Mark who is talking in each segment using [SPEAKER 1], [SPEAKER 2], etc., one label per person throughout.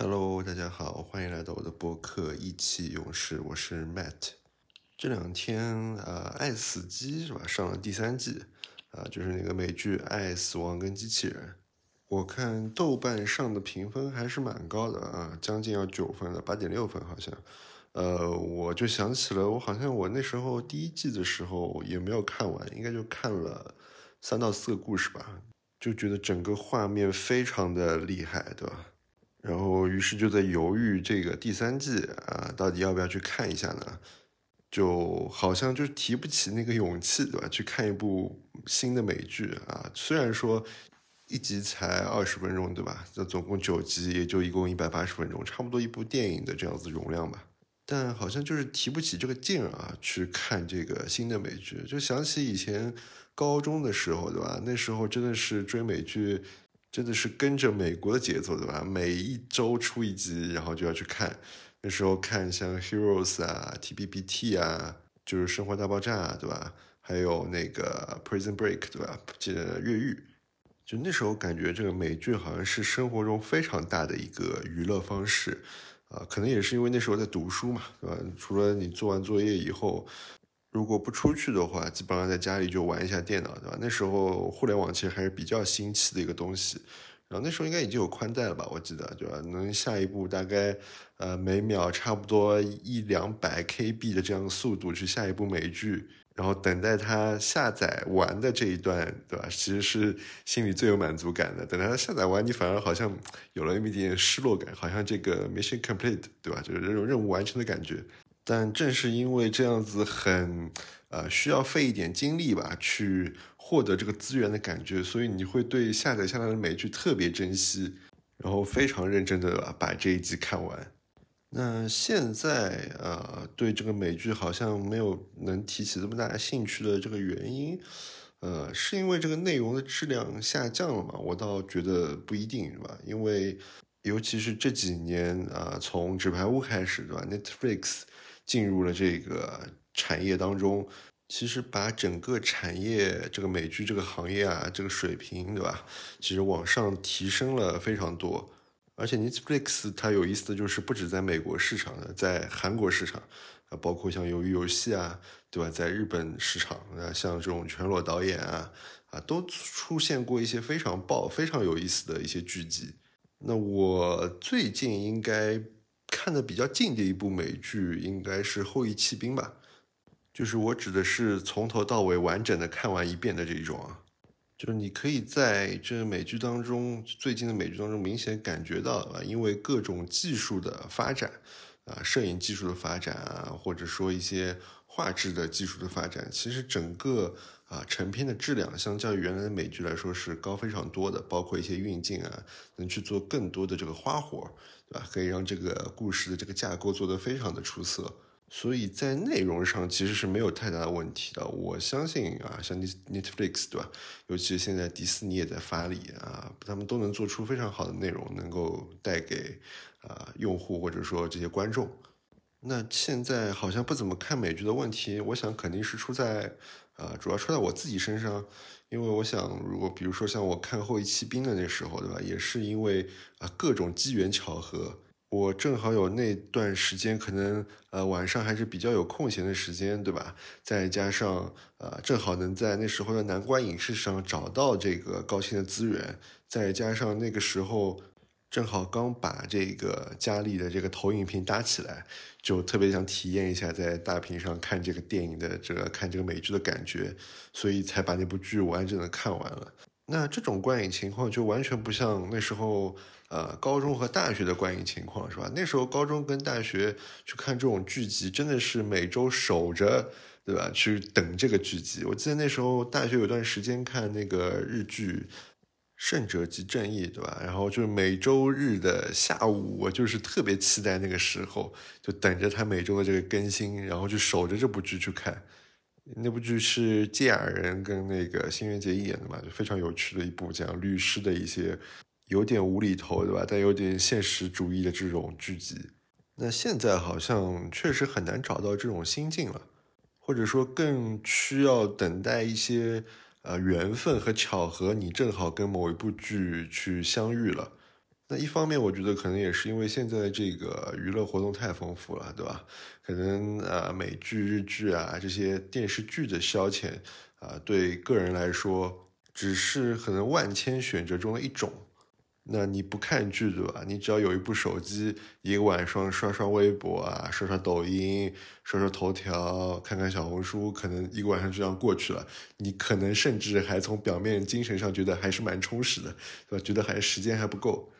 [SPEAKER 1] Hello，大家好，欢迎来到我的播客《意气勇士》，我是 Matt。这两天啊，《爱死机》是吧？上了第三季啊，就是那个美剧《爱死亡跟机器人》。我看豆瓣上的评分还是蛮高的啊，将近要九分了，八点六分好像。呃，我就想起了，我好像我那时候第一季的时候也没有看完，应该就看了三到四个故事吧，就觉得整个画面非常的厉害，对吧？然后，于是就在犹豫这个第三季啊，到底要不要去看一下呢？就好像就是提不起那个勇气，对吧？去看一部新的美剧啊，虽然说一集才二十分钟，对吧？这总共九集，也就一共一百八十分钟，差不多一部电影的这样子容量吧。但好像就是提不起这个劲啊，去看这个新的美剧。就想起以前高中的时候，对吧？那时候真的是追美剧。真的是跟着美国的节奏，对吧？每一周出一集，然后就要去看。那时候看像 Heroes 啊、TBBT 啊，就是《生活大爆炸》，对吧？还有那个 Prison Break，对吧？记得越狱。就那时候感觉这个美剧好像是生活中非常大的一个娱乐方式啊，可能也是因为那时候在读书嘛，对吧？除了你做完作业以后。如果不出去的话，基本上在家里就玩一下电脑，对吧？那时候互联网其实还是比较新奇的一个东西，然后那时候应该已经有宽带了吧？我记得，对吧？能下一步大概呃每秒差不多一两百 KB 的这样速度去下一部美剧，然后等待它下载完的这一段，对吧？其实是心里最有满足感的。等它下载完，你反而好像有了那么一点失落感，好像这个 mission complete，对吧？就是这种任务完成的感觉。但正是因为这样子很，呃，需要费一点精力吧，去获得这个资源的感觉，所以你会对下载下来的美剧特别珍惜，然后非常认真的把这一集看完。那现在，呃，对这个美剧好像没有能提起这么大兴趣的这个原因，呃，是因为这个内容的质量下降了嘛？我倒觉得不一定，是吧？因为尤其是这几年，啊，从纸牌屋开始，对吧？Netflix。进入了这个产业当中，其实把整个产业这个美剧这个行业啊，这个水平，对吧？其实往上提升了非常多。而且 Netflix 它有意思的就是，不止在美国市场的，在韩国市场啊，包括像鱿鱼游戏啊，对吧？在日本市场啊，像这种全裸导演啊，啊，都出现过一些非常爆、非常有意思的一些剧集。那我最近应该。看的比较近的一部美剧应该是《后裔弃兵》吧，就是我指的是从头到尾完整的看完一遍的这种啊，就是你可以在这美剧当中，最近的美剧当中明显感觉到啊，因为各种技术的发展啊，摄影技术的发展啊，或者说一些画质的技术的发展，其实整个啊成片的质量相较于原来的美剧来说是高非常多的，包括一些运镜啊，能去做更多的这个花活。对吧？可以让这个故事的这个架构做得非常的出色，所以在内容上其实是没有太大的问题的。我相信啊，像 Netflix 对吧？尤其是现在迪士尼也在发力啊，他们都能做出非常好的内容，能够带给啊用户或者说这些观众。那现在好像不怎么看美剧的问题，我想肯定是出在啊，主要出在我自己身上。因为我想，如果比如说像我看《后裔骑兵》的那时候，对吧？也是因为啊各种机缘巧合，我正好有那段时间，可能呃晚上还是比较有空闲的时间，对吧？再加上呃正好能在那时候的南关影视上找到这个高清的资源，再加上那个时候。正好刚把这个家里的这个投影屏搭起来，就特别想体验一下在大屏上看这个电影的这个看这个美剧的感觉，所以才把那部剧完整的看完了。那这种观影情况就完全不像那时候呃高中和大学的观影情况，是吧？那时候高中跟大学去看这种剧集，真的是每周守着，对吧？去等这个剧集。我记得那时候大学有段时间看那个日剧。胜者即正义，对吧？然后就是每周日的下午，我就是特别期待那个时候，就等着他每周的这个更新，然后就守着这部剧去看。那部剧是芥雅人跟那个新垣结衣演的嘛，就非常有趣的一部讲律师的一些有点无厘头，对吧？但有点现实主义的这种剧集。那现在好像确实很难找到这种心境了，或者说更需要等待一些。呃，缘分和巧合，你正好跟某一部剧去相遇了，那一方面，我觉得可能也是因为现在这个娱乐活动太丰富了，对吧？可能呃美剧、日剧啊这些电视剧的消遣啊，对个人来说只是可能万千选择中的一种。那你不看剧对吧？你只要有一部手机，一个晚上刷刷微博啊，刷刷抖音，刷刷头条，看看小红书，可能一个晚上就这样过去了。你可能甚至还从表面精神上觉得还是蛮充实的，对吧？觉得还时间还不够。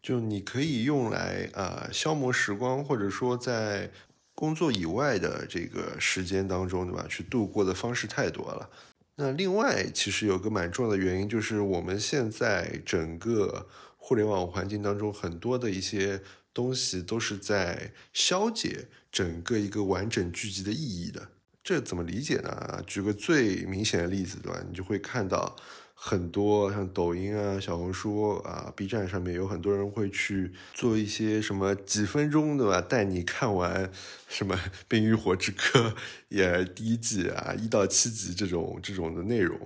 [SPEAKER 1] 就你可以用来啊消磨时光，或者说在工作以外的这个时间当中，对吧？去度过的方式太多了。那另外，其实有个蛮重要的原因，就是我们现在整个互联网环境当中，很多的一些东西都是在消解整个一个完整剧集的意义的。这怎么理解呢？举个最明显的例子，对吧？你就会看到。很多像抖音啊、小红书啊、B 站上面有很多人会去做一些什么几分钟对吧，带你看完什么《冰与火之歌》也第一季啊一到七集这种这种的内容。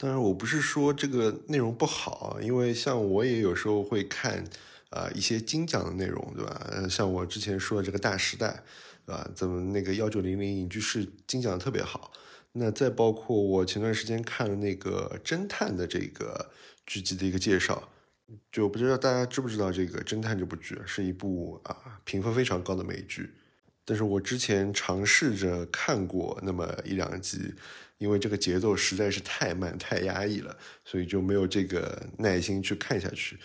[SPEAKER 1] 当然，我不是说这个内容不好，因为像我也有时候会看啊一些精讲的内容，对吧？像我之前说的这个《大时代》，对吧？怎么那个幺九零零影剧室精讲的特别好。那再包括我前段时间看了那个侦探的这个剧集的一个介绍，就不知道大家知不知道这个侦探这部剧是一部啊评分非常高的美剧，但是我之前尝试着看过那么一两集，因为这个节奏实在是太慢太压抑了，所以就没有这个耐心去看下去。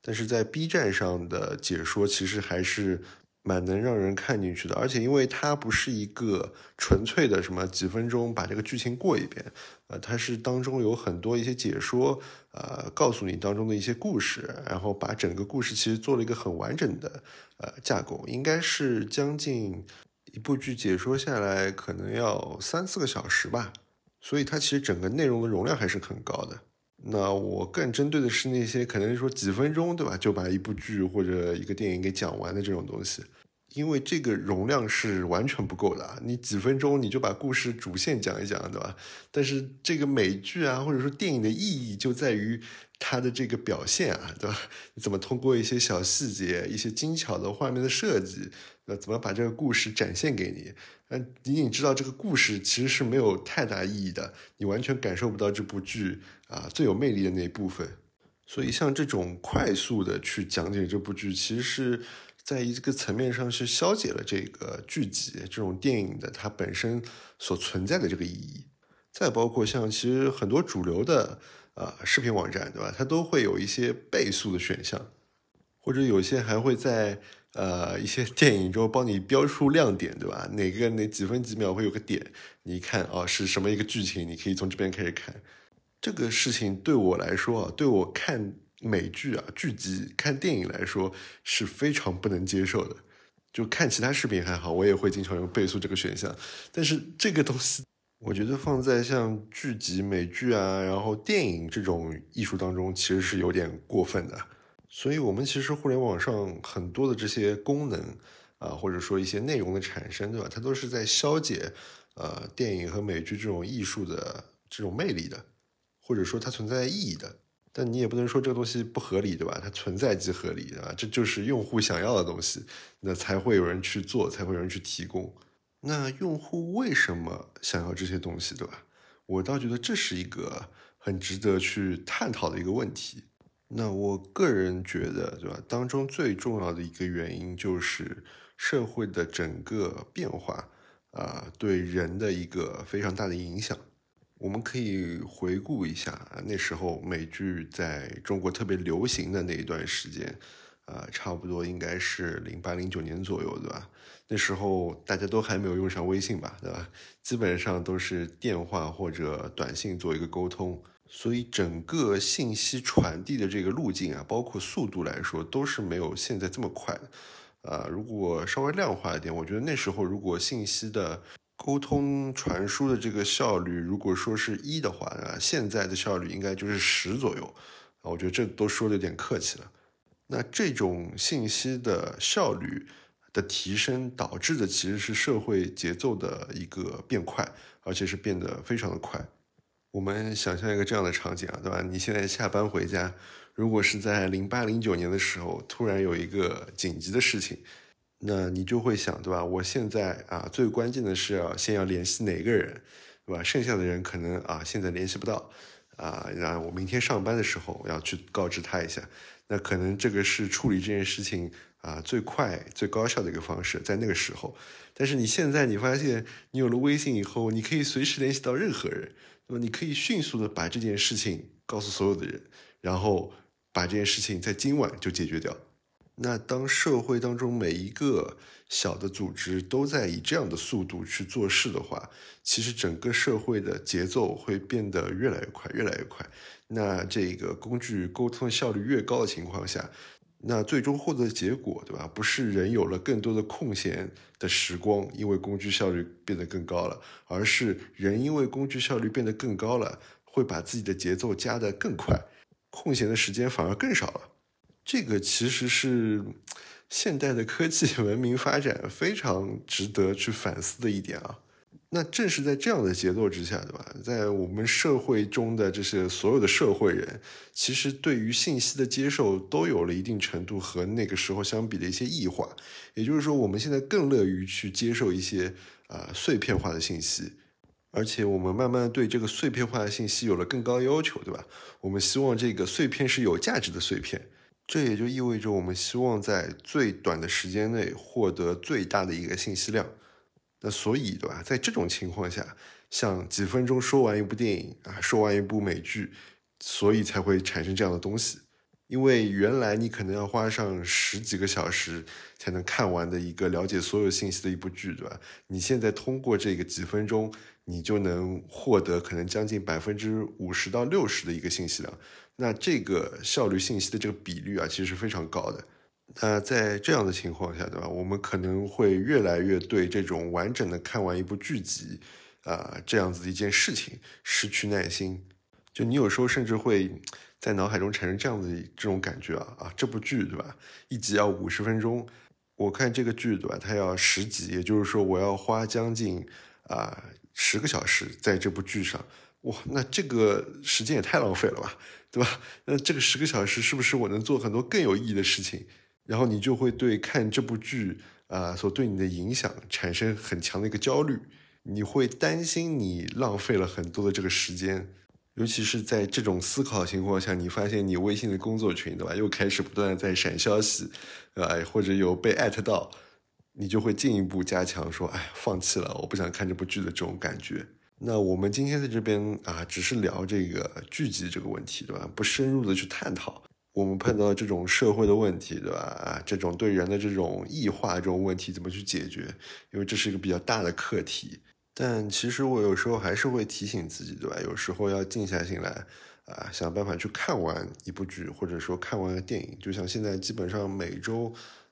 [SPEAKER 1] 但是在 B 站上的解说其实还是。蛮能让人看进去的，而且因为它不是一个纯粹的什么几分钟把这个剧情过一遍，呃，它是当中有很多一些解说，呃，告诉你当中的一些故事，然后把整个故事其实做了一个很完整的呃架构，应该是将近一部剧解说下来可能要三四个小时吧，所以它其实整个内容的容量还是很高的。那我更针对的是那些可能说几分钟，对吧？就把一部剧或者一个电影给讲完的这种东西，因为这个容量是完全不够的。你几分钟你就把故事主线讲一讲，对吧？但是这个美剧啊，或者说电影的意义就在于它的这个表现啊，对吧？你怎么通过一些小细节、一些精巧的画面的设计，那怎么把这个故事展现给你？那仅仅知道这个故事其实是没有太大意义的，你完全感受不到这部剧啊最有魅力的那一部分。所以像这种快速的去讲解这部剧，其实是在一个层面上是消解了这个剧集这种电影的它本身所存在的这个意义。再包括像其实很多主流的呃视频网站，对吧？它都会有一些倍速的选项，或者有些还会在。呃，一些电影中帮你标出亮点，对吧？哪个哪几分几秒会有个点？你一看啊，是什么一个剧情？你可以从这边开始看。这个事情对我来说啊，对我看美剧啊、剧集、看电影来说是非常不能接受的。就看其他视频还好，我也会经常用倍速这个选项。但是这个东西，我觉得放在像剧集、美剧啊，然后电影这种艺术当中，其实是有点过分的。所以，我们其实互联网上很多的这些功能啊，或者说一些内容的产生，对吧？它都是在消解呃电影和美剧这种艺术的这种魅力的，或者说它存在意义的。但你也不能说这个东西不合理，对吧？它存在即合理，对吧？这就是用户想要的东西，那才会有人去做，才会有人去提供。那用户为什么想要这些东西，对吧？我倒觉得这是一个很值得去探讨的一个问题。那我个人觉得，对吧？当中最重要的一个原因就是社会的整个变化啊，对人的一个非常大的影响。我们可以回顾一下那时候美剧在中国特别流行的那一段时间，啊，差不多应该是零八零九年左右，对吧？那时候大家都还没有用上微信吧，对吧？基本上都是电话或者短信做一个沟通。所以整个信息传递的这个路径啊，包括速度来说，都是没有现在这么快的。啊，如果稍微量化一点，我觉得那时候如果信息的沟通传输的这个效率，如果说是一的话啊，现在的效率应该就是十左右。啊，我觉得这都说的有点客气了。那这种信息的效率的提升，导致的其实是社会节奏的一个变快，而且是变得非常的快。我们想象一个这样的场景啊，对吧？你现在下班回家，如果是在零八零九年的时候，突然有一个紧急的事情，那你就会想，对吧？我现在啊，最关键的是要先要联系哪个人，对吧？剩下的人可能啊，现在联系不到，啊，然我明天上班的时候要去告知他一下。那可能这个是处理这件事情啊最快最高效的一个方式，在那个时候。但是你现在你发现，你有了微信以后，你可以随时联系到任何人，那么？你可以迅速的把这件事情告诉所有的人，然后。把这件事情在今晚就解决掉。那当社会当中每一个小的组织都在以这样的速度去做事的话，其实整个社会的节奏会变得越来越快，越来越快。那这个工具沟通效率越高的情况下，那最终获得的结果，对吧？不是人有了更多的空闲的时光，因为工具效率变得更高了，而是人因为工具效率变得更高了，会把自己的节奏加得更快。空闲的时间反而更少了，这个其实是现代的科技文明发展非常值得去反思的一点啊。那正是在这样的节奏之下，对吧？在我们社会中的这些所有的社会人，其实对于信息的接受都有了一定程度和那个时候相比的一些异化。也就是说，我们现在更乐于去接受一些啊碎片化的信息。而且我们慢慢对这个碎片化的信息有了更高要求，对吧？我们希望这个碎片是有价值的碎片，这也就意味着我们希望在最短的时间内获得最大的一个信息量。那所以，对吧？在这种情况下，像几分钟说完一部电影啊，说完一部美剧，所以才会产生这样的东西。因为原来你可能要花上十几个小时才能看完的一个了解所有信息的一部剧，对吧？你现在通过这个几分钟。你就能获得可能将近百分之五十到六十的一个信息量，那这个效率信息的这个比率啊，其实是非常高的。那在这样的情况下，对吧？我们可能会越来越对这种完整的看完一部剧集啊这样子的一件事情失去耐心。就你有时候甚至会在脑海中产生这样的这种感觉啊啊，这部剧对吧？一集要五十分钟，我看这个剧对吧？它要十集，也就是说我要花将近啊。十个小时在这部剧上，哇，那这个时间也太浪费了吧，对吧？那这个十个小时是不是我能做很多更有意义的事情？然后你就会对看这部剧啊所对你的影响产生很强的一个焦虑，你会担心你浪费了很多的这个时间，尤其是在这种思考情况下，你发现你微信的工作群，对吧？又开始不断的在闪消息，啊，或者有被艾特到。你就会进一步加强说，哎，放弃了，我不想看这部剧的这种感觉。那我们今天在这边啊，只是聊这个剧集这个问题，对吧？不深入的去探讨我们碰到这种社会的问题，对吧？啊，这种对人的这种异化这种问题怎么去解决？因为这是一个比较大的课题。但其实我有时候还是会提醒自己，对吧？有时候要静下心来啊，想办法去看完一部剧，或者说看完个电影。就像现在基本上每周。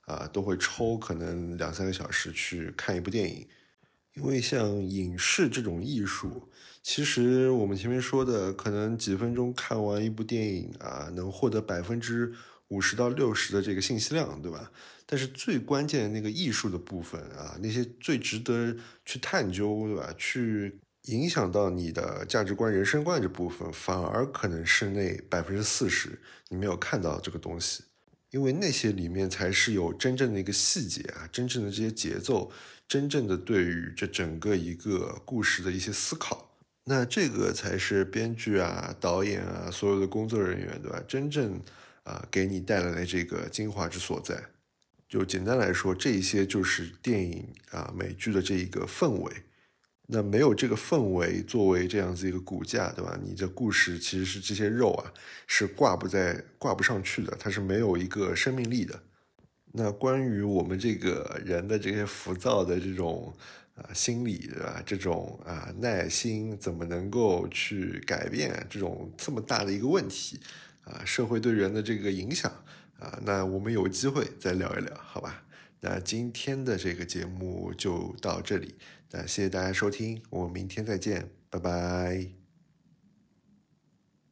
[SPEAKER 1] 啊，都会抽可能两三个小时去看一部电影，因为像影视这种艺术，其实我们前面说的，可能几分钟看完一部电影啊，能获得百分之五十到六十的这个信息量，对吧？但是最关键的那个艺术的部分啊，那些最值得去探究，对吧？去影响到你的价值观、人生观这部分，反而可能是那百分之四十你没有看到这个东西。因为那些里面才是有真正的一个细节啊，真正的这些节奏，真正的对于这整个一个故事的一些思考，那这个才是编剧啊、导演啊、所有的工作人员，对吧？真正啊给你带来的这个精华之所在。就简单来说，这一些就是电影啊、美剧的这一个氛围。那没有这个氛围作为这样子一个骨架，对吧？你的故事其实是这些肉啊，是挂不在、挂不上去的，它是没有一个生命力的。那关于我们这个人的这些浮躁的这种啊心理，对吧？这种啊耐心怎么能够去改变这种这么大的一个问题啊？社会对人的这个影响啊？那我们有机会再聊一聊，好吧？那今天的这个节目就到这里。那谢谢大家收听，我们明天再见，拜拜。